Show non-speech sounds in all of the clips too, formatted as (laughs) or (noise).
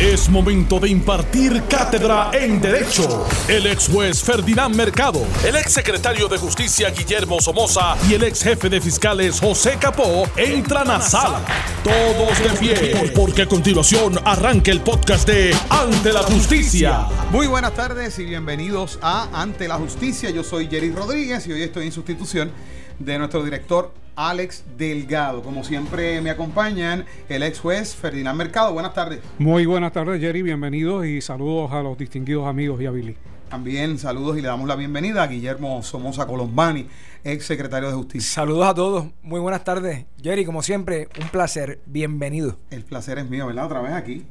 Es momento de impartir cátedra en Derecho. El ex juez Ferdinand Mercado, el ex secretario de Justicia Guillermo Somoza y el ex jefe de fiscales José Capó entran a sala. Todos de pie, porque a continuación arranca el podcast de Ante la Justicia. Muy buenas tardes y bienvenidos a Ante la Justicia. Yo soy Jerry Rodríguez y hoy estoy en sustitución de nuestro director Alex Delgado. Como siempre me acompañan el ex juez Ferdinand Mercado. Buenas tardes. Muy buenas tardes, Jerry. Bienvenidos y saludos a los distinguidos amigos y a Billy. También saludos y le damos la bienvenida a Guillermo Somoza Colombani, ex secretario de Justicia. Saludos a todos. Muy buenas tardes. Jerry, como siempre, un placer. Bienvenido. El placer es mío, ¿verdad? Otra vez aquí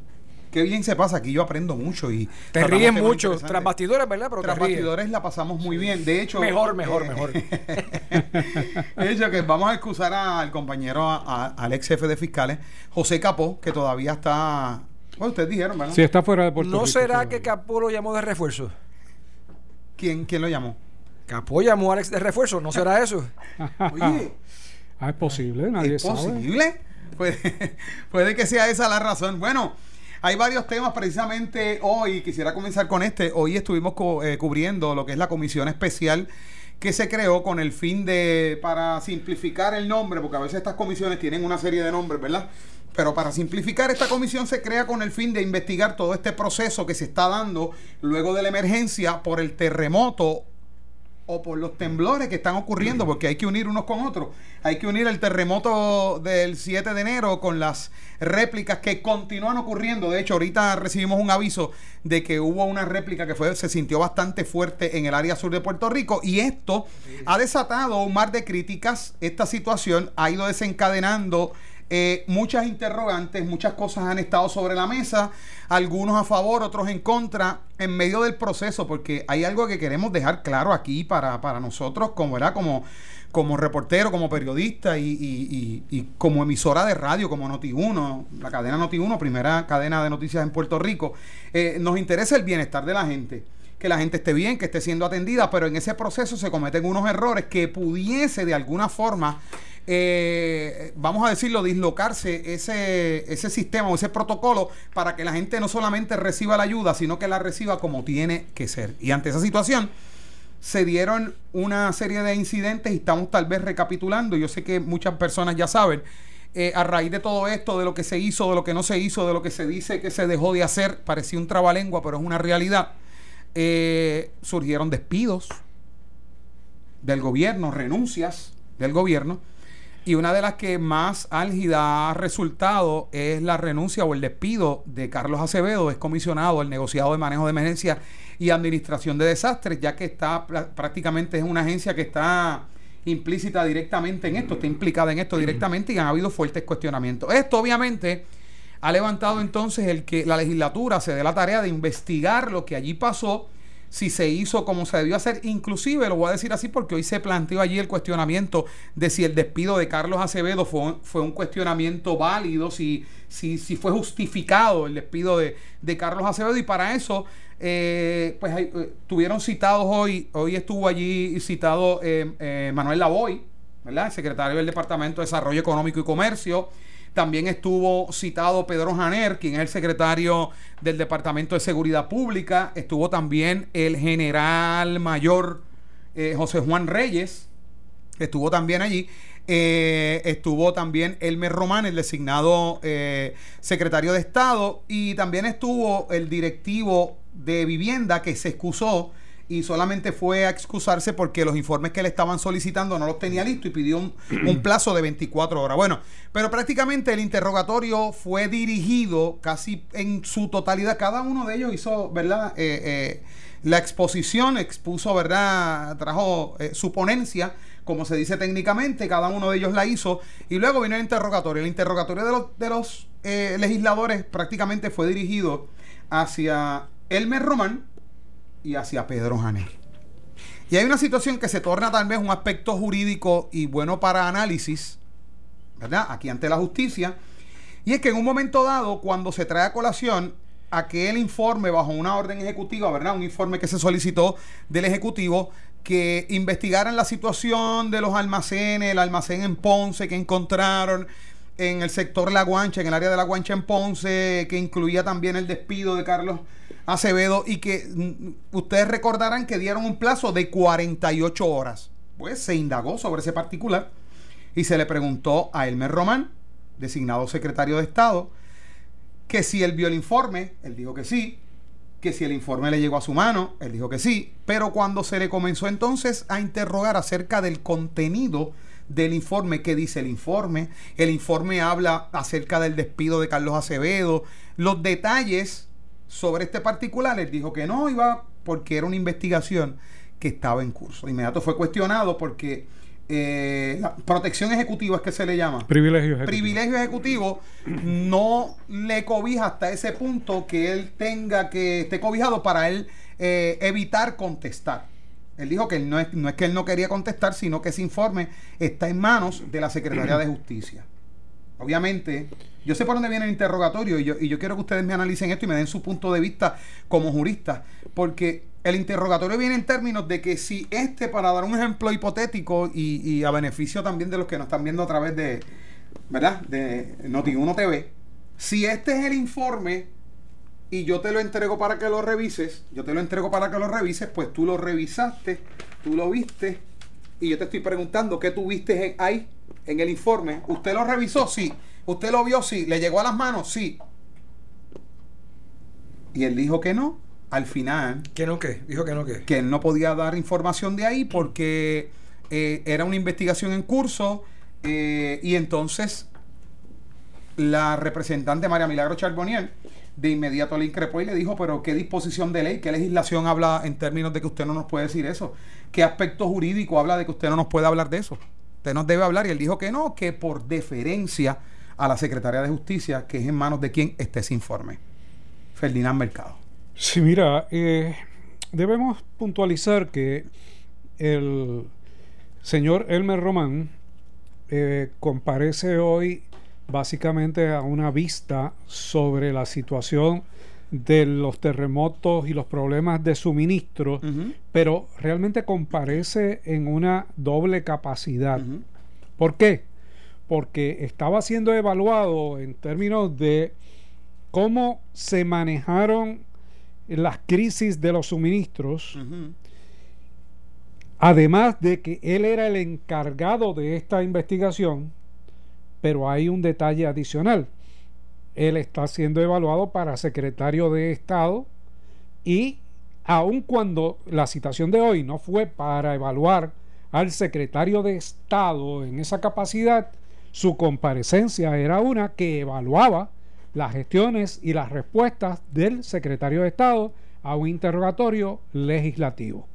qué bien se pasa aquí, yo aprendo mucho y te ríes mucho, tras bastidores, ¿verdad? Pero tras bastidores la pasamos muy bien, de hecho mejor, mejor, eh, mejor. (laughs) de hecho que vamos a excusar al compañero, al ex jefe de fiscales, José Capó, que todavía está, bueno, ustedes dijeron, ¿verdad? Sí, está fuera de Puerto ¿No será que Capó lo llamó de refuerzo? ¿Quién, quién lo llamó? Capó llamó a Alex de refuerzo, ¿no será eso? (laughs) Oye. Ah, es posible, nadie ¿Es posible? Puede, (laughs) puede que sea esa la razón. Bueno, hay varios temas precisamente hoy, quisiera comenzar con este. Hoy estuvimos eh, cubriendo lo que es la comisión especial que se creó con el fin de, para simplificar el nombre, porque a veces estas comisiones tienen una serie de nombres, ¿verdad? Pero para simplificar, esta comisión se crea con el fin de investigar todo este proceso que se está dando luego de la emergencia por el terremoto o por los temblores que están ocurriendo, porque hay que unir unos con otros. Hay que unir el terremoto del 7 de enero con las réplicas que continúan ocurriendo. De hecho, ahorita recibimos un aviso de que hubo una réplica que fue, se sintió bastante fuerte en el área sur de Puerto Rico y esto ha desatado un mar de críticas. Esta situación ha ido desencadenando eh, muchas interrogantes, muchas cosas han estado sobre la mesa, algunos a favor, otros en contra, en medio del proceso, porque hay algo que queremos dejar claro aquí para, para nosotros, como era como como reportero, como periodista y, como emisora de radio, como Noti1, la cadena Noti1, primera cadena de noticias en Puerto Rico, eh, nos interesa el bienestar de la gente que la gente esté bien, que esté siendo atendida, pero en ese proceso se cometen unos errores que pudiese de alguna forma eh, vamos a decirlo, dislocarse ese, ese sistema o ese protocolo para que la gente no solamente reciba la ayuda, sino que la reciba como tiene que ser. Y ante esa situación se dieron una serie de incidentes y estamos tal vez recapitulando. Yo sé que muchas personas ya saben. Eh, a raíz de todo esto, de lo que se hizo, de lo que no se hizo, de lo que se dice que se dejó de hacer, parecía un trabalengua, pero es una realidad. Eh, surgieron despidos del gobierno, renuncias del gobierno y una de las que más álgida ha resultado es la renuncia o el despido de Carlos Acevedo, es comisionado el negociado de manejo de emergencia y administración de desastres, ya que está prácticamente es una agencia que está implícita directamente en esto, está implicada en esto directamente y han habido fuertes cuestionamientos. Esto obviamente ha levantado entonces el que la legislatura se dé la tarea de investigar lo que allí pasó si se hizo como se debió hacer. Inclusive, lo voy a decir así porque hoy se planteó allí el cuestionamiento de si el despido de Carlos Acevedo fue, fue un cuestionamiento válido, si, si, si fue justificado el despido de, Carlos Acevedo. Y para eso, eh, pues eh, tuvieron citados hoy, hoy estuvo allí citado eh, Manuel Lavoy, ¿verdad? secretario del Departamento de Desarrollo Económico y Comercio. También estuvo citado Pedro Janer, quien es el secretario del Departamento de Seguridad Pública. Estuvo también el general mayor José Juan Reyes. Estuvo también allí. Estuvo también Elmer Román, el designado secretario de Estado. Y también estuvo el directivo de vivienda que se excusó y solamente fue a excusarse porque los informes que le estaban solicitando no los tenía listo y pidió un, (clears throat) plazo de 24 horas. Bueno, pero prácticamente el interrogatorio fue dirigido casi en su totalidad. Cada uno de ellos hizo, ¿verdad? Eh, eh, la exposición, expuso, ¿verdad? Trajo eh, su ponencia, como se dice técnicamente, cada uno de ellos la hizo. Y luego vino el interrogatorio. El interrogatorio de los, de los legisladores prácticamente fue dirigido hacia Elmer Román, y hacia Pedro Janer. Y hay una situación que se torna tal vez un aspecto jurídico y bueno para análisis, ¿verdad? Aquí ante la justicia. Y es que en un momento dado, cuando se trae a colación aquel informe bajo una orden ejecutiva, ¿verdad? Un informe que se solicitó del Ejecutivo que investigaran la situación de los almacenes, el almacén en Ponce que encontraron, en el sector La Guancha, en el área de La Guancha en Ponce, que incluía también el despido de Carlos Acevedo y que mm, ustedes recordarán que dieron un plazo de 48 horas. Pues se indagó sobre ese particular y se le preguntó a Elmer Román, designado secretario de Estado, que si él vio el informe, él dijo que sí, que si el informe le llegó a su mano, él dijo que sí, pero cuando se le comenzó entonces a interrogar acerca del contenido del informe, qué dice el informe, el informe habla acerca del despido de Carlos Acevedo, los detalles sobre este particular, él dijo que no iba porque era una investigación que estaba en curso. De inmediato fue cuestionado porque eh, la protección ejecutiva es que se le llama. Privilegio ejecutivo. Privilegio ejecutivo no le cobija hasta ese punto que él tenga que esté cobijado para él eh, evitar contestar. Él dijo que no es, no es que él no quería contestar, sino que ese informe está en manos de la Secretaría de Justicia. Obviamente, yo sé por dónde viene el interrogatorio y yo, y yo quiero que ustedes me analicen esto y me den su punto de vista como jurista, porque el interrogatorio viene en términos de que si este, para dar un ejemplo hipotético y, a beneficio también de los que nos están viendo a través de, ¿verdad? De Noti1 TV, si este es el informe y yo te lo entrego para que lo revises, yo te lo entrego para que lo revises, pues tú lo revisaste, tú lo viste y yo te estoy preguntando qué tú viste ahí en el informe. ¿Usted lo revisó? Sí. ¿Usted lo vio? Sí. ¿Le llegó a las manos? Sí. Y él dijo que no al final. ¿Que no qué? Dijo que no qué. Que él no podía dar información de ahí porque eh, era una investigación en curso eh, y entonces la representante María Milagro Charbonier de inmediato le increpó y le dijo, pero ¿qué disposición de ley, qué legislación habla en términos de que usted no nos puede decir eso? ¿Qué aspecto jurídico habla de que usted no nos puede hablar de eso? Usted nos debe hablar y él dijo que no, que por deferencia a la Secretaría de Justicia, que es en manos de quien esté ese informe. Ferdinand Mercado. Sí, mira, eh, debemos puntualizar que el señor Elmer Román eh, comparece hoy básicamente a una vista sobre la situación de los terremotos y los problemas de suministro, pero realmente comparece en una doble capacidad. ¿Por qué? Porque estaba siendo evaluado en términos de cómo se manejaron las crisis de los suministros, además de que él era el encargado de esta investigación, pero hay un detalle adicional. Él está siendo evaluado para secretario de Estado y aun cuando la citación de hoy no fue para evaluar al secretario de Estado en esa capacidad, su comparecencia era una que evaluaba las gestiones y las respuestas del secretario de Estado a un interrogatorio legislativo.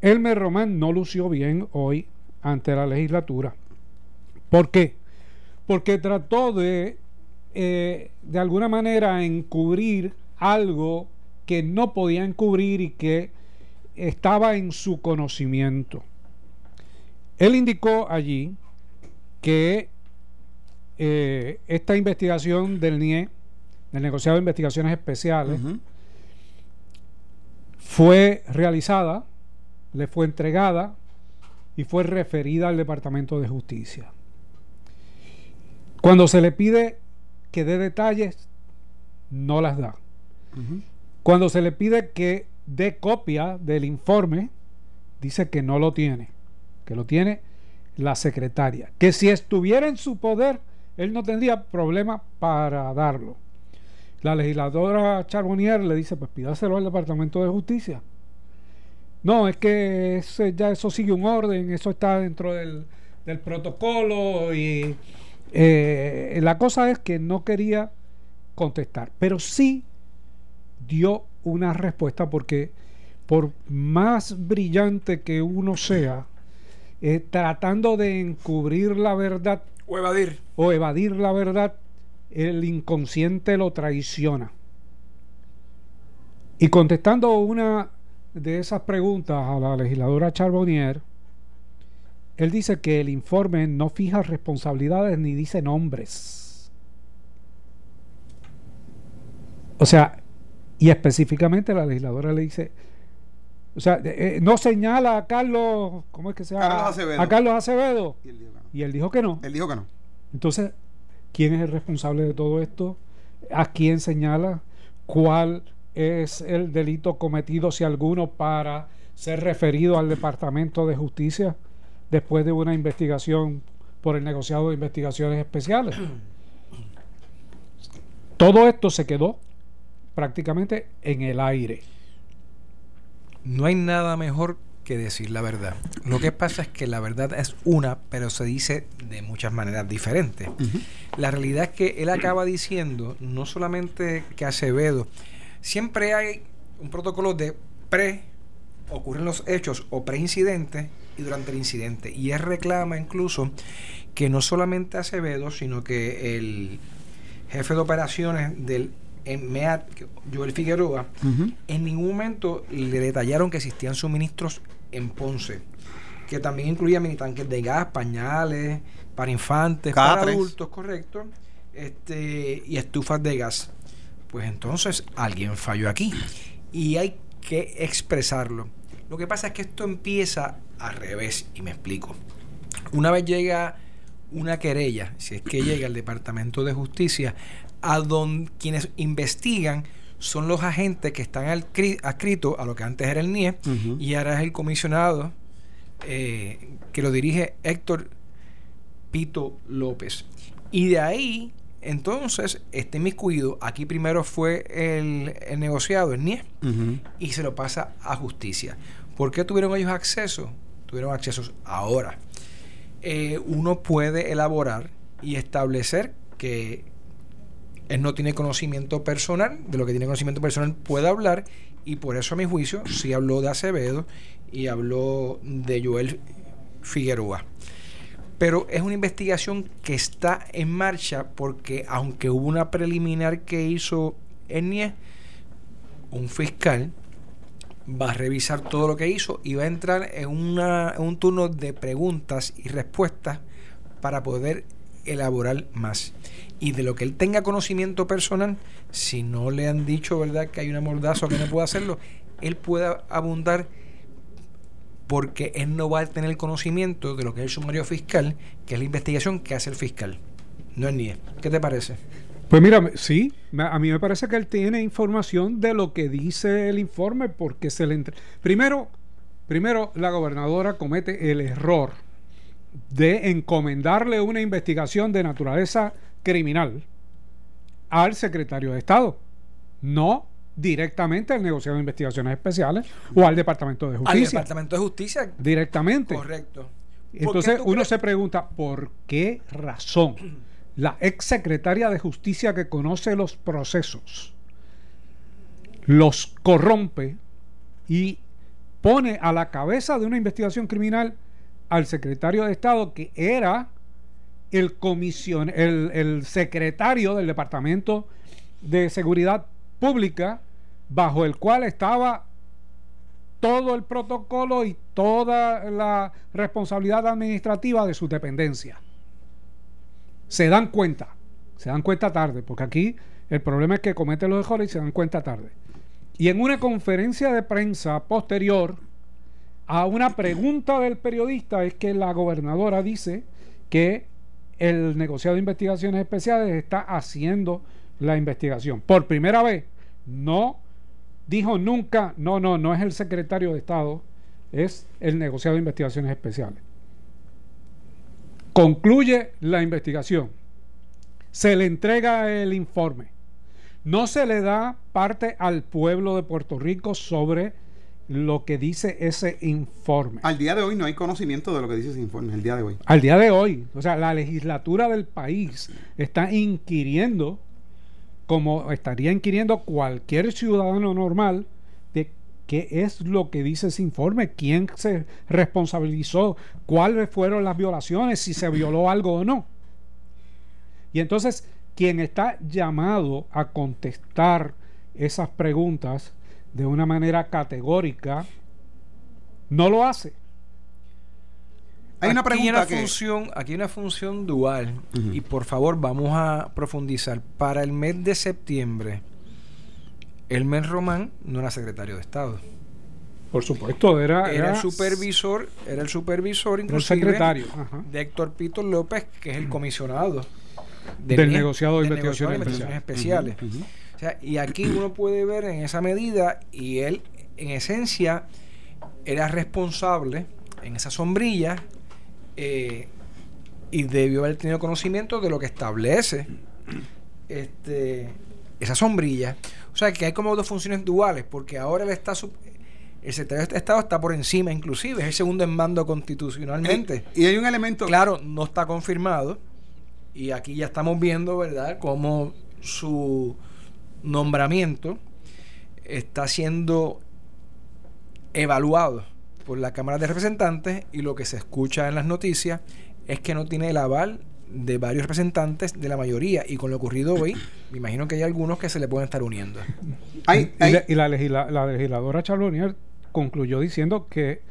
Elmer Román no lució bien hoy ante la legislatura. ¿Por qué? Porque trató de, eh, de alguna manera, encubrir algo que no podía encubrir y que estaba en su conocimiento. Él indicó allí que eh, esta investigación del NIE, del negociado de investigaciones especiales, fue realizada, le fue entregada y fue referida al Departamento de Justicia. Cuando se le pide que dé detalles, no las da. Cuando se le pide que dé copia del informe, dice que no lo tiene, que lo tiene la secretaria, que si estuviera en su poder, él no tendría problema para darlo. La legisladora Charbonnier le dice, pues pídaselo al Departamento de Justicia. No, es que ya eso sigue un orden, eso está dentro del, protocolo y eh, la cosa es que no quería contestar, pero sí dio una respuesta porque por más brillante que uno sea, eh, tratando de encubrir la verdad, o evadir. O evadir la verdad, el inconsciente lo traiciona. Y contestando una de esas preguntas a la legisladora Charbonnier, él dice que el informe no fija responsabilidades ni dice nombres. O sea, y específicamente la legisladora le dice, o sea, eh, no señala a Carlos, ¿cómo es que se llama? Carlos Acevedo. A Carlos Acevedo. Y él dijo que no. Él dijo que no. Entonces, ¿quién es el responsable de todo esto? ¿A quién señala? ¿Cuál es el delito cometido, si alguno, para ser referido al Departamento de Justicia después de una investigación por el negociado de investigaciones especiales? (clears throat) Todo esto se quedó prácticamente en el aire. No hay nada mejor que decir la verdad. Lo que pasa es que la verdad es una, pero se dice de muchas maneras diferentes. La realidad es que él acaba diciendo no solamente que Acevedo, siempre hay un protocolo de pre, ocurren los hechos o pre-incidente y durante el incidente. Y él reclama incluso que no solamente Acevedo, sino que el jefe de operaciones del MEAT, Joel Figueroa, en ningún momento le detallaron que existían suministros en Ponce, que también incluía mini tanques de gas, pañales, para infantes, para adultos, correcto, este, y estufas de gas. Pues entonces alguien falló aquí y hay que expresarlo. Lo que pasa es que esto empieza al revés y me explico. Una vez llega una querella, si es que llega al Departamento de Justicia, a donde quienes investigan son los agentes que están adscritos a lo que antes era el NIE y ahora es el comisionado eh, que lo dirige Héctor Pito López. Y de ahí, entonces, este miscuido, aquí primero fue el, negociado, el NIE, y se lo pasa a justicia. ¿Por qué tuvieron ellos acceso? Tuvieron acceso ahora. Eh, uno puede elaborar y establecer que él no tiene conocimiento personal, de lo que tiene conocimiento personal puede hablar, y por eso a mi juicio sí habló de Acevedo y habló de Joel Figueroa. Pero es una investigación que está en marcha porque aunque hubo una preliminar que hizo Enie, un fiscal va a revisar todo lo que hizo y va a entrar en, una, un turno de preguntas y respuestas para poder elaborar más. Y de lo que él tenga conocimiento personal, si no le han dicho, ¿verdad?, que hay una mordaza que no puede hacerlo, él puede abundar porque él no va a tener conocimiento de lo que es el sumario fiscal, que es la investigación que hace el fiscal. No es ni él. ¿Qué te parece? Pues mira, sí, a mí me parece que él tiene información de lo que dice el informe porque se le entre... primero, primero la gobernadora comete el error de encomendarle una investigación de naturaleza criminal al secretario de Estado, no directamente al negociado de investigaciones especiales o al Departamento de Justicia. Al Departamento de Justicia. Directamente. Correcto. Entonces uno se pregunta, ¿por qué razón (clears throat) la ex secretaria de Justicia que conoce los procesos los corrompe y pone a la cabeza de una investigación criminal al secretario de Estado que era el comisión, el, el secretario del Departamento de Seguridad Pública, bajo el cual estaba todo el protocolo y toda la responsabilidad administrativa de su dependencia. Se dan cuenta, se dan cuenta tarde, porque aquí el problema es que cometen los errores y se dan cuenta tarde. Y en una conferencia de prensa posterior, a una pregunta del periodista es que la gobernadora dice que el negociado de investigaciones especiales está haciendo la investigación. Por primera vez, no dijo nunca, no, no, no es el secretario de Estado, es el negociado de investigaciones especiales. Concluye la investigación, se le entrega el informe, no se le da parte al pueblo de Puerto Rico sobre lo que dice ese informe. Al día de hoy no hay conocimiento de lo que dice ese informe, el día de hoy. Al día de hoy, o sea, la legislatura del país está inquiriendo, como estaría inquiriendo cualquier ciudadano normal, qué es lo que dice ese informe, quién se responsabilizó, cuáles fueron las violaciones, si se violó algo o no. Y entonces, quien está llamado a contestar esas preguntas de una manera categórica, no lo hace. Hay una pregunta una función, aquí hay una función dual y por favor vamos a profundizar. Para el mes de septiembre, el mes Román no era secretario de Estado. Por supuesto, era, era, el supervisor, era el supervisor inclusive el secretario de Héctor Pito López, que es el comisionado del, negociado de investigaciones, especiales. y aquí uno puede ver en esa medida, y él en esencia era responsable en esa sombrilla eh, y debió haber tenido conocimiento de lo que establece este, esa sombrilla. O sea que hay como dos funciones duales, porque ahora él está el secretario de Estado está por encima, inclusive, es el segundo en mando constitucionalmente. Eh, y hay un elemento. Claro, no está confirmado. Y aquí ya estamos viendo, ¿verdad?, cómo su nombramiento está siendo evaluado por la Cámara de Representantes y lo que se escucha en las noticias es que no tiene el aval de varios representantes de la mayoría y con lo ocurrido hoy, me imagino que hay algunos que se le pueden estar uniendo. y, la, legisladora Charbonnier concluyó diciendo que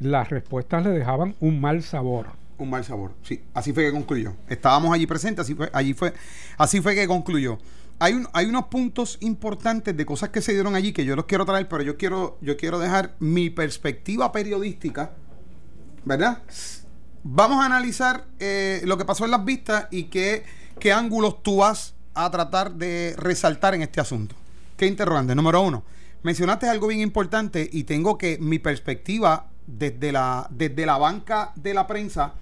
las respuestas le dejaban un mal sabor. Un mal sabor, sí, así fue que concluyó. Estábamos allí presentes, así fue, allí fue, así fue que concluyó. Hay, un, hay unos puntos importantes de cosas que se dieron allí que yo los quiero traer, pero yo quiero, yo quiero dejar mi perspectiva periodística, ¿verdad? Vamos a analizar eh, lo que pasó en las vistas y qué, ángulos tú vas a tratar de resaltar en este asunto. ¿Qué interrogante? Número uno, mencionaste algo bien importante y tengo que mi perspectiva desde la, desde la banca de la prensa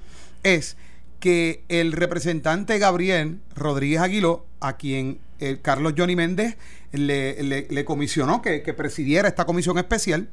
es que el representante Gabriel Rodríguez Aguiló, a quien el Carlos Johnny Méndez le, comisionó que, presidiera esta comisión especial,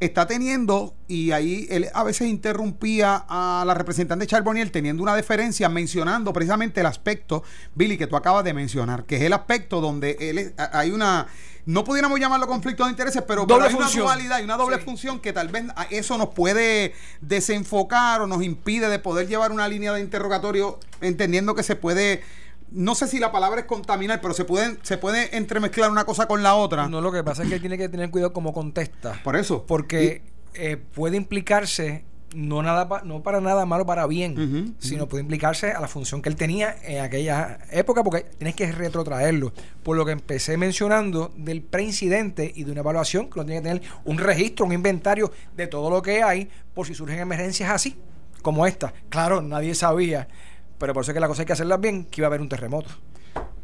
está teniendo, y ahí él a veces interrumpía a la representante Charbonnier teniendo una deferencia mencionando precisamente el aspecto, Billy, que tú acabas de mencionar, que es el aspecto donde él hay una no pudiéramos llamarlo conflicto de intereses, pero, hay una dualidad y una doble función que tal vez eso nos puede desenfocar o nos impide de poder llevar una línea de interrogatorio entendiendo que se puede no sé si la palabra es contaminar, pero se pueden se puede entremezclar una cosa con la otra. No, lo que pasa es que tiene que tener cuidado como contesta. Por eso. Porque eh, puede implicarse no nada no para nada malo para bien, sino puede implicarse a la función que él tenía en aquella época, porque tienes que retrotraerlo. Por lo que empecé mencionando del preincidente y de una evaluación que uno tiene que tener un registro, un inventario de todo lo que hay por si surgen emergencias así, como esta. Claro, nadie sabía, pero por eso es que la cosa hay que hacerla bien, que iba a haber un terremoto.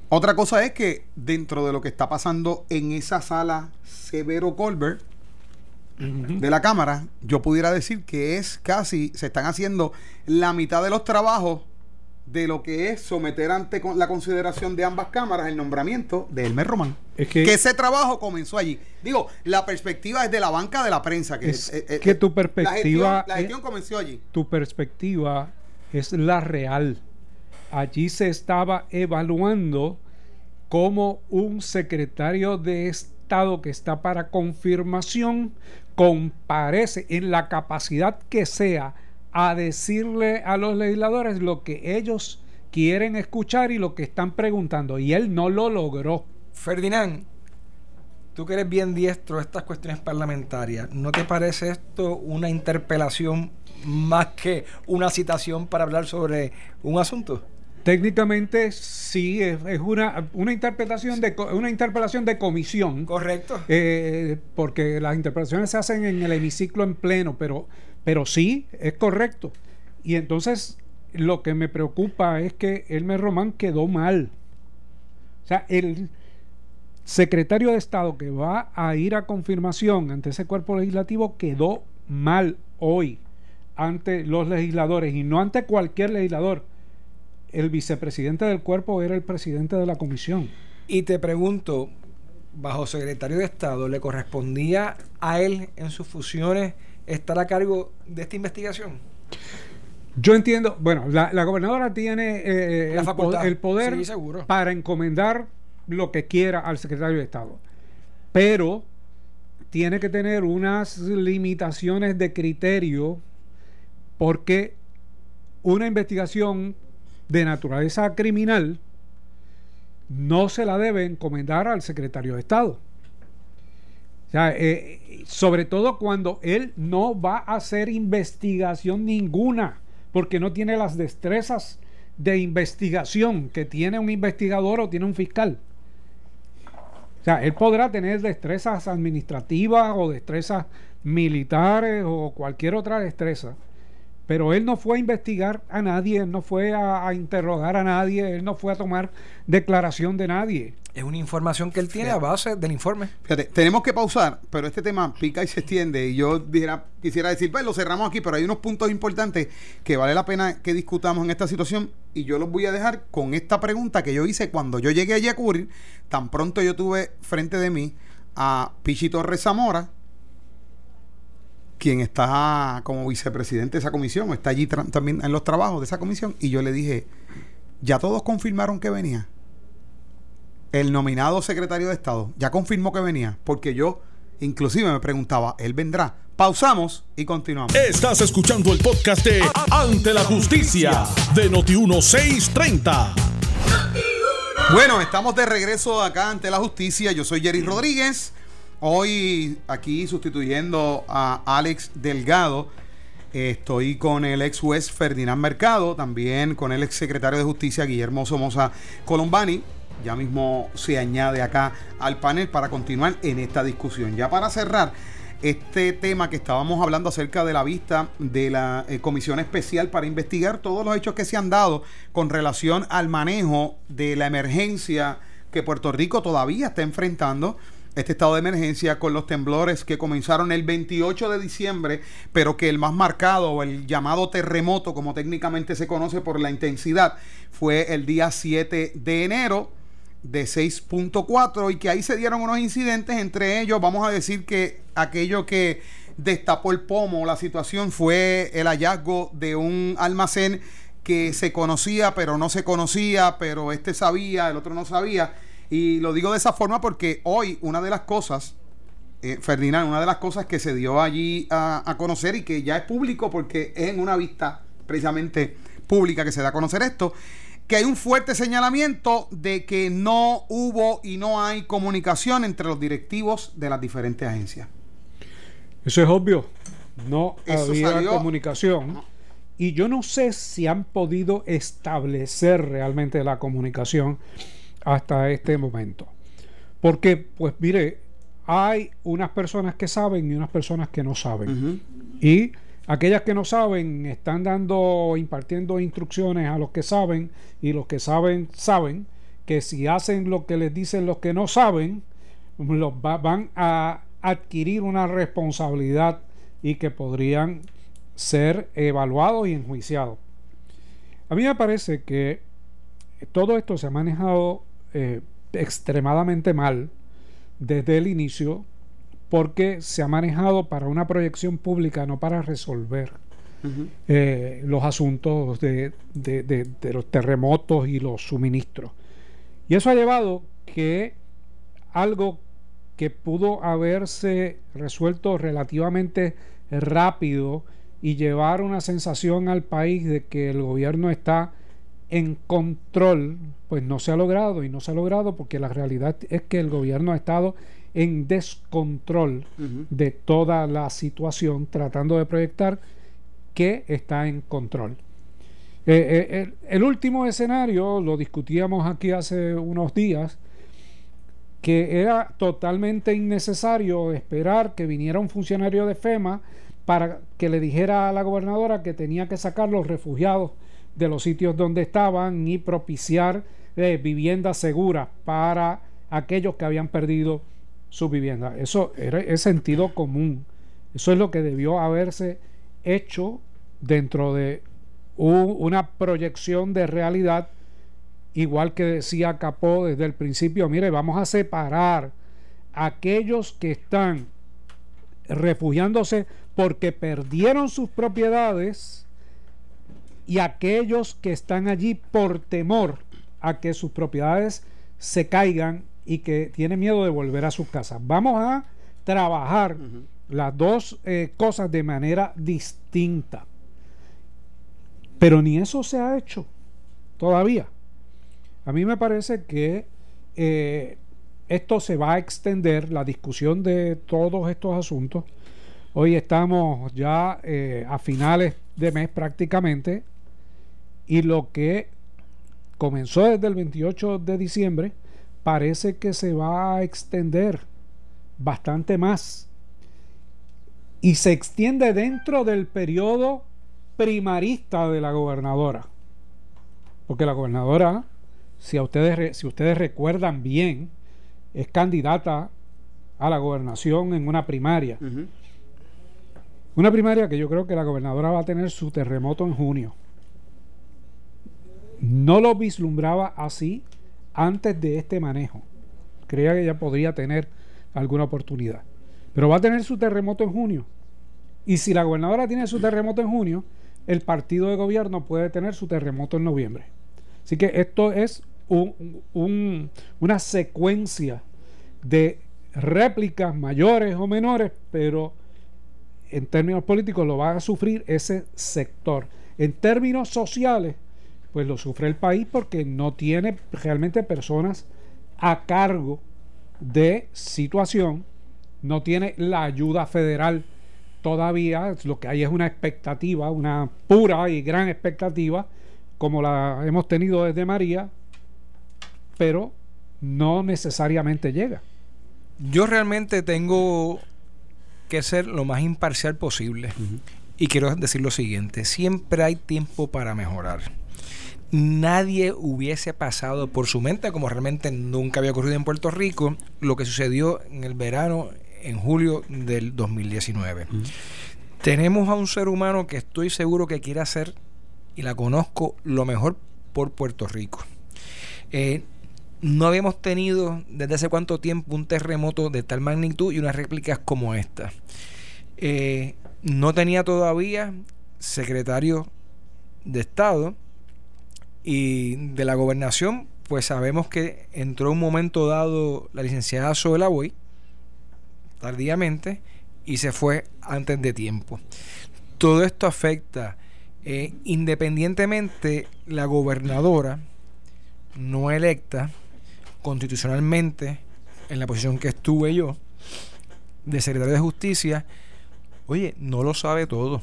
Otra cosa es que dentro de lo que está pasando en esa sala Severo Colbert, de la Cámara, yo pudiera decir que es casi, se están haciendo la mitad de los trabajos de lo que es someter ante la consideración de ambas cámaras el nombramiento de Elmer Román. Es que, ese trabajo comenzó allí. Digo, la perspectiva es de la banca de la prensa. Que, es, que tu perspectiva... La gestión, comenzó allí. Tu perspectiva es la real. Allí se estaba evaluando cómo un secretario de Estado que está para confirmación comparece en la capacidad que sea a decirle a los legisladores lo que ellos quieren escuchar y lo que están preguntando. Y él no lo logró. Ferdinand, tú que eres bien diestro de estas cuestiones parlamentarias, ¿no te parece esto una interpelación más que una citación para hablar sobre un asunto? Técnicamente sí, es, una, una, interpretación de una interpelación de comisión. Correcto. Eh, porque las interpretaciones se hacen en el hemiciclo en pleno, pero, pero sí, es correcto. Y entonces lo que me preocupa es que Elmer Román quedó mal. O sea, el secretario de Estado que va a ir a confirmación ante ese cuerpo legislativo quedó mal hoy ante los legisladores y no ante cualquier legislador el vicepresidente del cuerpo era el presidente de la comisión. Y te pregunto, bajo secretario de Estado, ¿le correspondía a él en sus funciones estar a cargo de esta investigación? Yo entiendo, bueno, la, gobernadora tiene eh, el, poder para encomendar lo que quiera al secretario de Estado, pero tiene que tener unas limitaciones de criterio porque una investigación de naturaleza criminal no se la debe encomendar al secretario de Estado. Eh, sobre todo cuando él no va a hacer investigación ninguna, porque no tiene las destrezas de investigación que tiene un investigador o tiene un fiscal. O sea, él podrá tener destrezas administrativas o destrezas militares o cualquier otra destreza, pero él no fue a investigar a nadie, él no fue a, interrogar a nadie, él no fue a tomar declaración de nadie. Es una información que él tiene a base del informe. Fíjate, tenemos que pausar, pero este tema pica y se extiende. Y yo quisiera decir, pues lo cerramos aquí, pero hay unos puntos importantes que vale la pena que discutamos en esta situación. Y yo los voy a dejar con esta pregunta que yo hice cuando yo llegué allí a cubrir. Tan pronto yo tuve frente de mí a Pichito Torres Zamora, quien está como vicepresidente de esa comisión, está allí también en los trabajos de esa comisión, y yo le dije, ¿ya todos confirmaron que venía? El nominado secretario de Estado ya confirmó que venía, porque yo inclusive me preguntaba, ¿él vendrá? Pausamos y continuamos. Estás escuchando el podcast de Ante la Justicia de Noti1630. Bueno, estamos de regreso acá ante la justicia. Yo soy Jerry Rodríguez. Hoy aquí sustituyendo a Alex Delgado, estoy con el ex juez Ferdinand Mercado, también con el ex secretario de Justicia Guillermo Somoza Colombani. Ya mismo se añade acá al panel para continuar en esta discusión. Ya para cerrar este tema que estábamos hablando acerca de la vista de la eh, Comisión Especial para investigar todos los hechos que se han dado con relación al manejo de la emergencia que Puerto Rico todavía está enfrentando este estado de emergencia con los temblores que comenzaron el 28 de diciembre, pero que el más marcado el llamado terremoto, como técnicamente se conoce por la intensidad, fue el día 7 de enero de 6.4 y que ahí se dieron unos incidentes, entre ellos vamos a decir que aquello que destapó el pomo, la situación fue el hallazgo de un almacén que se conocía pero no se conocía, pero este sabía, el otro no sabía y lo digo de esa forma porque hoy una de las cosas, eh, Ferdinand, una de las cosas que se dio allí a, conocer y que ya es público porque es en una vista precisamente pública que se da a conocer esto, que hay un fuerte señalamiento de que no hubo y no hay comunicación entre los directivos de las diferentes agencias. Eso es obvio. No había comunicación. Y yo no sé si han podido establecer realmente la comunicación hasta este momento. Porque, pues mire, hay unas personas que saben y unas personas que no saben. Y aquellas que no saben están dando, impartiendo instrucciones a los que saben y los que saben, saben que si hacen lo que les dicen los que no saben, los van a adquirir una responsabilidad y que podrían ser evaluados y enjuiciados. A mí me parece que todo esto se ha manejado eh, extremadamente mal desde el inicio porque se ha manejado para una proyección pública, no para resolver eh, los asuntos de, los terremotos y los suministros. Y eso ha llevado que algo que pudo haberse resuelto relativamente rápido y llevar una sensación al país de que el gobierno está en control, pues no se ha logrado y no se ha logrado porque la realidad es que el gobierno ha estado en descontrol de toda la situación, tratando de proyectar que está en control. Eh, eh, el, último escenario, lo discutíamos aquí hace unos días, que era totalmente innecesario esperar que viniera un funcionario de FEMA para que le dijera a la gobernadora que tenía que sacar los refugiados de los sitios donde estaban y propiciar eh, viviendas seguras para aquellos que habían perdido su vivienda. Eso era, es sentido común. Eso es lo que debió haberse hecho dentro de una proyección de realidad, igual que decía Capó desde el principio, mire, vamos a separar aquellos que están refugiándose porque perdieron sus propiedades y aquellos que están allí por temor a que sus propiedades se caigan y que tienen miedo de volver a sus casas. Vamos a trabajar las dos eh, cosas de manera distinta. Pero ni eso se ha hecho todavía. A mí me parece que eh, esto se va a extender, la discusión de todos estos asuntos. Hoy estamos ya eh, a finales de mes prácticamente y lo que comenzó desde el 28 de diciembre, parece que se va a extender bastante más y se extiende dentro del periodo primarista de la gobernadora. Porque la gobernadora, si, a ustedes, si ustedes recuerdan bien, es candidata a la gobernación en una primaria. Una primaria que yo creo que la gobernadora va a tener su terremoto en junio. No lo vislumbraba así antes de este manejo. Creía que ella podría tener alguna oportunidad. Pero va a tener su terremoto en junio. Y si la gobernadora tiene su terremoto en junio, el partido de gobierno puede tener su terremoto en noviembre. Así que esto es una secuencia de réplicas mayores o menores, pero en términos políticos lo va a sufrir ese sector. En términos sociales, pues lo sufre el país porque no tiene realmente personas a cargo de situación, no tiene la ayuda federal todavía, lo que hay es una expectativa, una pura y gran expectativa, como la hemos tenido desde María, pero no necesariamente llega. Yo realmente tengo que ser lo más imparcial posible. Y quiero decir lo siguiente, siempre hay tiempo para mejorar. Nadie hubiese pasado por su mente, como realmente nunca había ocurrido en Puerto Rico, lo que sucedió en el verano, en julio del 2019. Tenemos a un ser humano que estoy seguro que quiere hacer, y la conozco, lo mejor por Puerto Rico. Eh, no habíamos tenido desde hace cuánto tiempo un terremoto de tal magnitud y unas réplicas como esta. Eh, no tenía todavía secretario de Estado y de la gobernación, pues sabemos que entró un momento dado la licenciada Zoela Boy, tardíamente, y se fue antes de tiempo. Todo esto afecta, eh, independientemente la gobernadora no electa, constitucionalmente, en la posición que estuve yo, de secretario de justicia, oye, no lo sabe todo.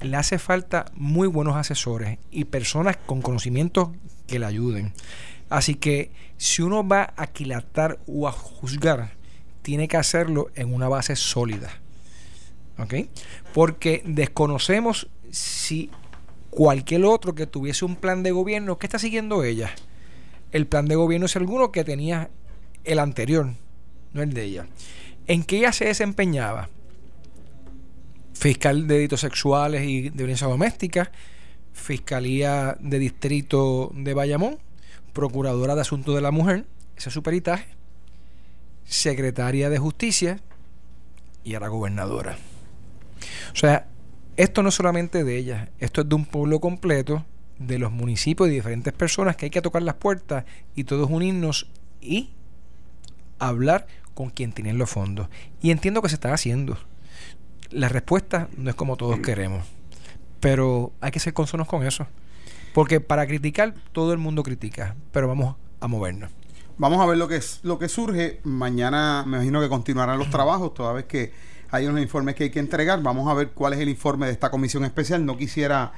Le hace falta muy buenos asesores y personas con conocimientos que le ayuden. Así que si uno va a aquilatar o a juzgar, tiene que hacerlo en una base sólida. ¿Ok? Porque desconocemos si cualquier otro que tuviese un plan de gobierno, ¿qué está siguiendo ella? el plan de gobierno es alguno que tenía el anterior, no el de ella. ¿En qué ella se desempeñaba? Fiscal de delitos sexuales y de violencia doméstica, Fiscalía de Distrito de Bayamón, Procuradora de Asuntos de la Mujer, ese es su peritaje, Secretaria de Justicia y ahora gobernadora. O sea, esto no es solamente de ella, esto es de un pueblo completo de los municipios y diferentes personas que hay que tocar las puertas y todos unirnos y hablar con quien tiene los fondos. Y entiendo que se está haciendo. La respuesta no es como todos queremos, pero hay que ser consonos con eso. Porque para criticar, todo el mundo critica, pero vamos a movernos. Vamos a ver lo que es lo que surge. Mañana me imagino que continuarán los trabajos, toda vez que hay unos informes que hay que entregar. Vamos a ver cuál es el informe de esta comisión especial. No quisiera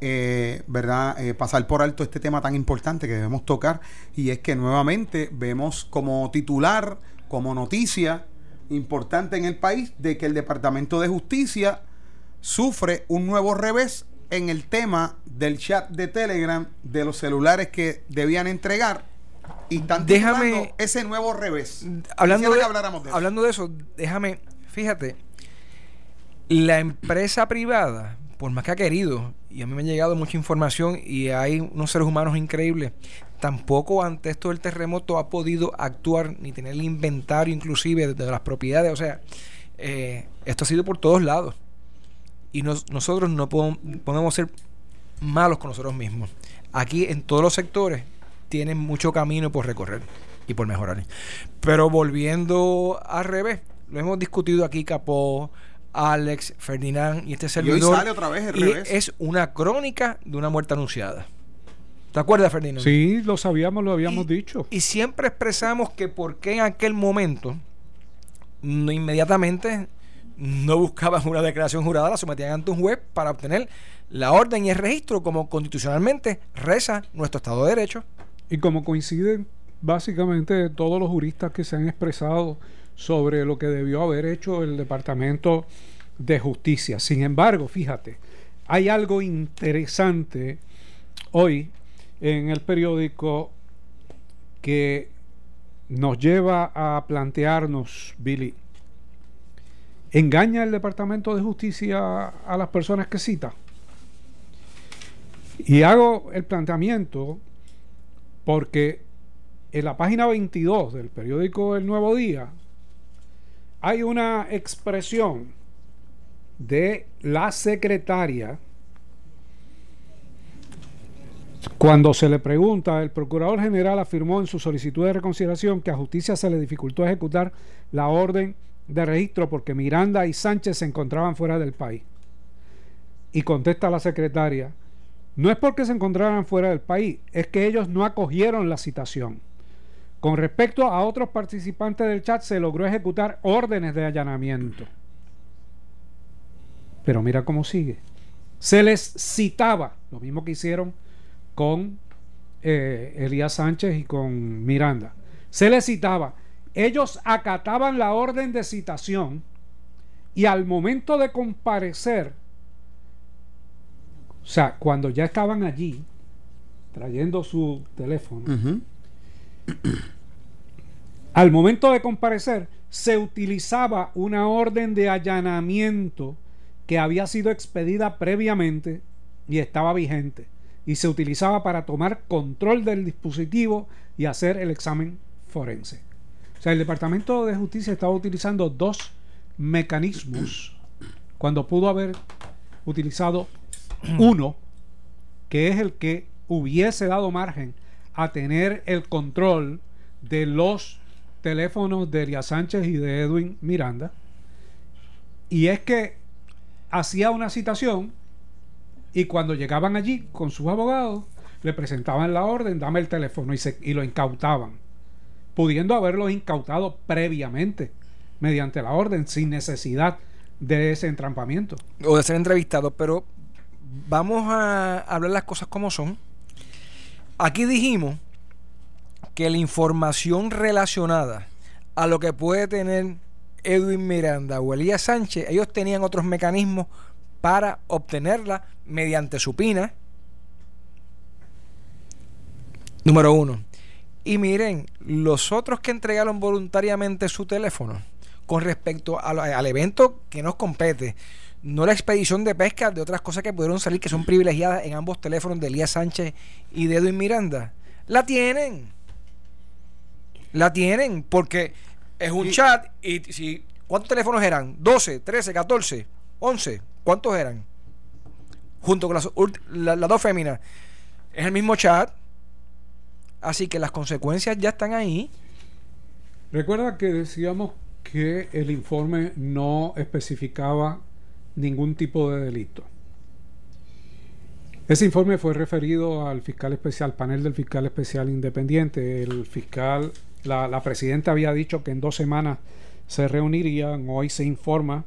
eh, ¿verdad? Eh, pasar por alto este tema tan importante que debemos tocar y es que nuevamente vemos como titular, como noticia importante en el país de que el Departamento de Justicia sufre un nuevo revés en el tema del chat de Telegram de los celulares que debían entregar y están déjame ese nuevo revés. Hablando de, hablando de eso, déjame, fíjate, la empresa privada, por más que ha querido y a mí me ha llegado mucha información y hay unos seres humanos increíbles. Tampoco ante esto del terremoto ha podido actuar ni tener el inventario inclusive de, las propiedades. O sea, eh, esto ha sido por todos lados. Y nosotros no podemos, ser malos con nosotros mismos. Aquí en todos los sectores tienen mucho camino por recorrer y por mejorar. Pero volviendo al revés, lo hemos discutido aquí, Capó, Alex, Ferdinand y este servidor. Y hoy sale otra vez el y Es una crónica de una muerte anunciada. ¿Te acuerdas, Ferdinand? Sí, lo sabíamos, lo habíamos dicho. Y siempre expresamos que por qué en aquel momento no inmediatamente no buscaban una declaración jurada, la sometían ante un juez para obtener la orden y el registro como constitucionalmente reza nuestro Estado de Derecho. Y como coinciden básicamente todos los juristas que se han expresado sobre lo que debió haber hecho el Departamento de Justicia. Sin embargo, fíjate, hay algo interesante hoy en el periódico que nos lleva a plantearnos, Billy, ¿engaña el Departamento de Justicia a las personas que cita? Y hago el planteamiento porque en la página 22 del periódico El Nuevo Día hay una expresión de la secretaria cuando se le pregunta, el procurador general afirmó en su solicitud de reconsideración que a justicia se le dificultó ejecutar la orden de registro porque Miranda y Sánchez se encontraban fuera del país. Y contesta la secretaria, no es porque se encontraran fuera del país, es que ellos no acogieron la citación. Con respecto a otros participantes del chat, se logró ejecutar órdenes de allanamiento. Pero mira cómo sigue. Se les citaba, lo mismo que hicieron con eh, Elías Sánchez y con Miranda. Se les citaba. Ellos acataban la orden de citación y al momento de comparecer, o sea, cuando ya estaban allí, trayendo su teléfono, (clears throat) al momento de comparecer, se utilizaba una orden de allanamiento que había sido expedida previamente y estaba vigente y se utilizaba para tomar control del dispositivo y hacer el examen forense. O sea, el Departamento de Justicia estaba utilizando dos mecanismos cuando pudo haber utilizado (clears throat) uno, que es el que hubiese dado margen a tener el control de los teléfonos de Elia Sánchez y de Edwin Miranda. Y es que hacía una citación y cuando llegaban allí con sus abogados, le presentaban la orden, dame el teléfono y, se, y lo incautaban, pudiendo haberlo incautado previamente mediante la orden, sin necesidad de ese entrampamiento. O de ser entrevistado, pero vamos a hablar las cosas como son. Aquí dijimos que la información relacionada a lo que puede tener Edwin Miranda o Elías Sánchez, ellos tenían otros mecanismos para obtenerla mediante supina. Número uno. Y miren, los otros que entregaron voluntariamente su teléfono con respecto al evento que nos compete, no la expedición de pesca de otras cosas que pudieron salir que son privilegiadas en ambos teléfonos de Elías Sánchez y de Edwin Miranda, la tienen. La tienen porque es un chat y si ¿cuántos teléfonos eran? 12, 13, 14, 11. ¿Cuántos eran? Junto con las, dos féminas. Es el mismo chat. Así que las consecuencias ya están ahí. Recuerda que decíamos que el informe no especificaba ningún tipo de delito. Ese informe fue referido al fiscal especial, panel del fiscal especial independiente. El fiscal, la presidenta había dicho que en dos semanas se reunirían. Hoy se informa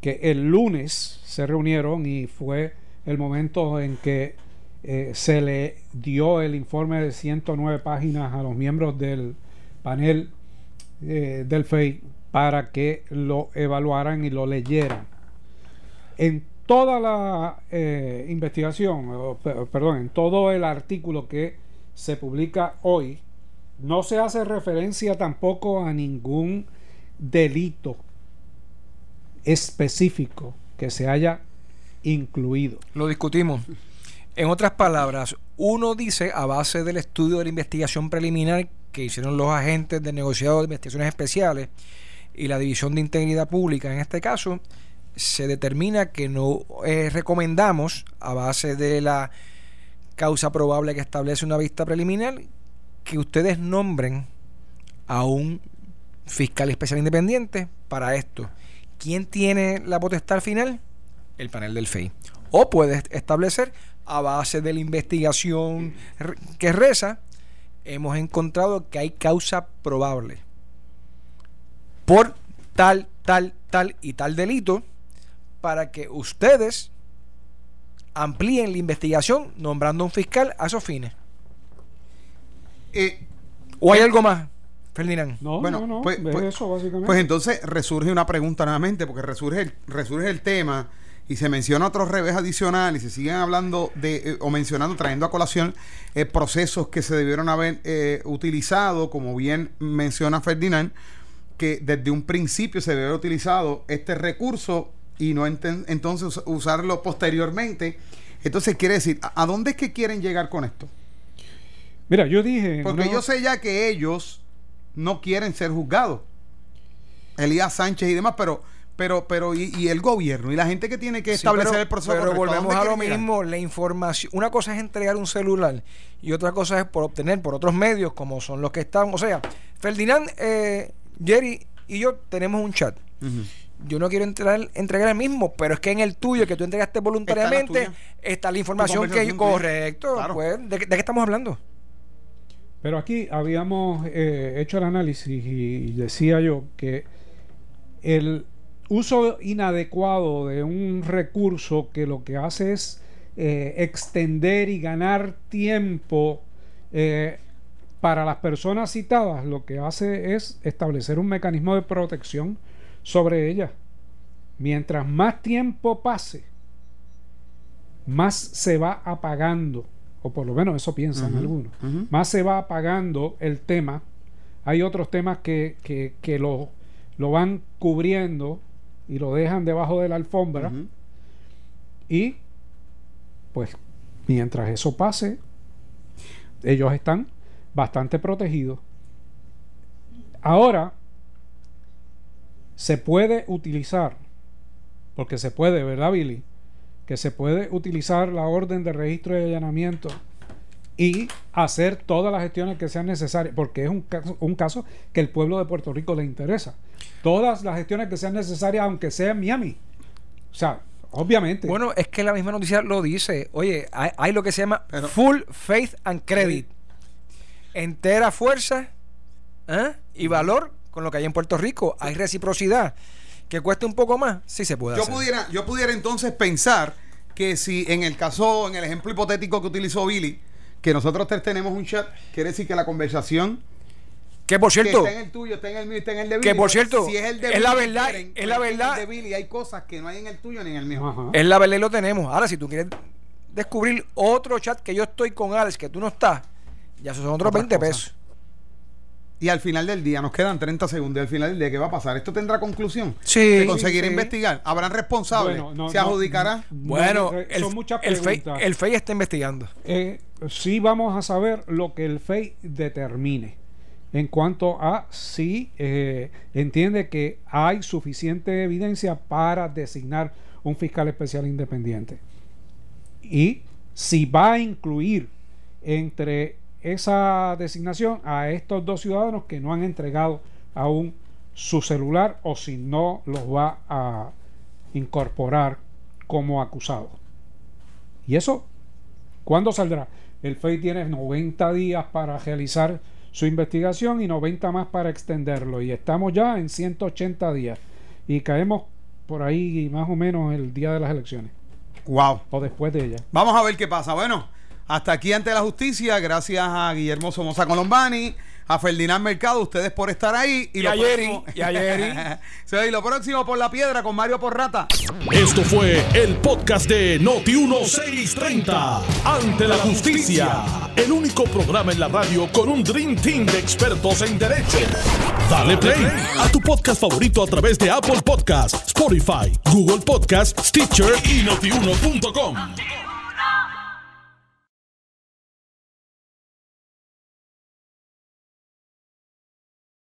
que el lunes se reunieron y fue el momento en que eh, se le dio el informe de 109 páginas a los miembros del panel eh, del FEI para que lo evaluaran y lo leyeran. En toda la eh, investigación, perdón, en todo el artículo que se publica hoy, no se hace referencia tampoco a ningún delito específico que se haya incluido. Lo discutimos. En otras palabras, uno dice, a base del estudio de la investigación preliminar que hicieron los agentes de negociado de investigaciones especiales y la División de Integridad Pública, en este caso, se determina que no eh, recomendamos, a base de la causa probable que establece una vista preliminar, que ustedes nombren a un fiscal especial independiente para esto. ¿Quién tiene la potestad final? El panel del FEI. O puede establecer, a base de la investigación que reza, hemos encontrado que hay causa probable por tal, tal, tal y tal delito para que ustedes amplíen la investigación nombrando un fiscal a esos fines. Eh, ¿O hay algo más, Ferdinand? No, Bueno, no, no. pues- es pues- eso, básicamente. Pues entonces resurge una pregunta nuevamente, porque resurge el, resurge el tema y se menciona otro revés adicional y se siguen hablando de, eh, o mencionando, trayendo a colación eh, procesos que se debieron haber eh, utilizado, como bien menciona Ferdinand, que desde un principio se debe haber utilizado este recurso y no enten- entonces us- usarlo posteriormente. Entonces quiere decir, ¿a, a dónde es que quieren llegar con esto? Mira, yo dije. Porque no- yo sé ya que ellos no quieren ser juzgados. Elías Sánchez y demás, pero, pero, pero, y, y el gobierno y la gente que tiene que Sí, establecer pero- el proceso. Pero correcto, volvemos a lo mismo, la información. Una cosa es entregar un celular y otra cosa es por obtener por otros medios, como son los que están. O sea, Ferdinand, eh, Jerry y yo tenemos un chat. Yo no quiero entrar, entregar el mismo, pero es que en el tuyo, que tú entregaste voluntariamente, está la información que. Correcto, Claro. pues, ¿de, qué- de qué estamos hablando? Pero aquí habíamos eh, hecho el análisis y decía yo que el uso inadecuado de un recurso que lo que hace es eh, extender y ganar tiempo eh, para las personas citadas, lo que hace es establecer un mecanismo de protección sobre ellas. Mientras más tiempo pase, más se va apagando, o por lo menos eso piensan algunos, más se va apagando el tema. Hay otros temas que, que, que lo, lo van cubriendo y lo dejan debajo de la alfombra. Y pues mientras eso pase, ellos están bastante protegidos. Ahora se puede utilizar, porque se puede, ¿verdad, Billy? Que se puede utilizar la orden de registro y allanamiento y hacer todas las gestiones que sean necesarias, porque es un caso, un caso que el pueblo de Puerto Rico le interesa. Todas las gestiones que sean necesarias, aunque sea en Miami. O sea, obviamente. Bueno, es que la misma noticia lo dice. Oye, hay, hay lo que se llama Pero- full faith and credit. Entera fuerza ¿eh? y valor con lo que hay en Puerto Rico. Hay reciprocidad. Que cueste un poco más, sí se puede Yo hacer. pudiera, yo pudiera entonces pensar que si en el caso, en el ejemplo hipotético que utilizó Billy, que nosotros tres tenemos un chat, quiere decir que la conversación Que por que cierto, está en el tuyo, está en el mío, está en el de Billy. Que, por cierto, si es el de es Billy la que verdad, quieren, es la verdad. el de Billy hay cosas que no hay en el tuyo ni en el mío. Ajá. es la verdad y lo tenemos. Ahora, si tú quieres descubrir otro chat que yo estoy con Alex, que tú no estás, ya esos son otros Otras 20 cosas. pesos. Y al final del día, nos quedan 30 segundos. Y al final del día, ¿qué va a pasar? ¿Esto tendrá conclusión? Sí. ¿Se conseguirá sí. investigar? ¿Habrán responsables? Bueno, no, ¿Se adjudicará? no, Bueno, el, son muchas el, FEI, el FEI está investigando. Eh, sí vamos a saber lo que el FEI determine en cuanto a si eh, entiende que hay suficiente evidencia para designar un fiscal especial independiente y si va a incluir entre esa designación a estos dos ciudadanos que no han entregado aún su celular o si no los va a incorporar como acusados. Y eso ¿Cuándo saldrá? El FEI tiene 90 días para realizar su investigación y 90 más para extenderlo. Y estamos ya en 180 días. Y caemos por ahí más o menos el día de las elecciones. Wow. O después de ellas. Vamos a ver qué pasa. Bueno, hasta aquí ante la justicia. Gracias a Guillermo Somoza Colombani, a Ferdinand Mercado, ustedes por estar ahí. Y lo a Jerry, próximo- y a Jerry. (laughs) Sí, y lo próximo por la piedra con Mario Porrata. Esto fue el podcast de Noti1630. Ante la justicia. El único programa en la radio con un Dream Team de expertos en derecho. Dale play a tu podcast favorito a través de Apple Podcasts, Spotify, Google Podcasts, Stitcher y notiuno.com.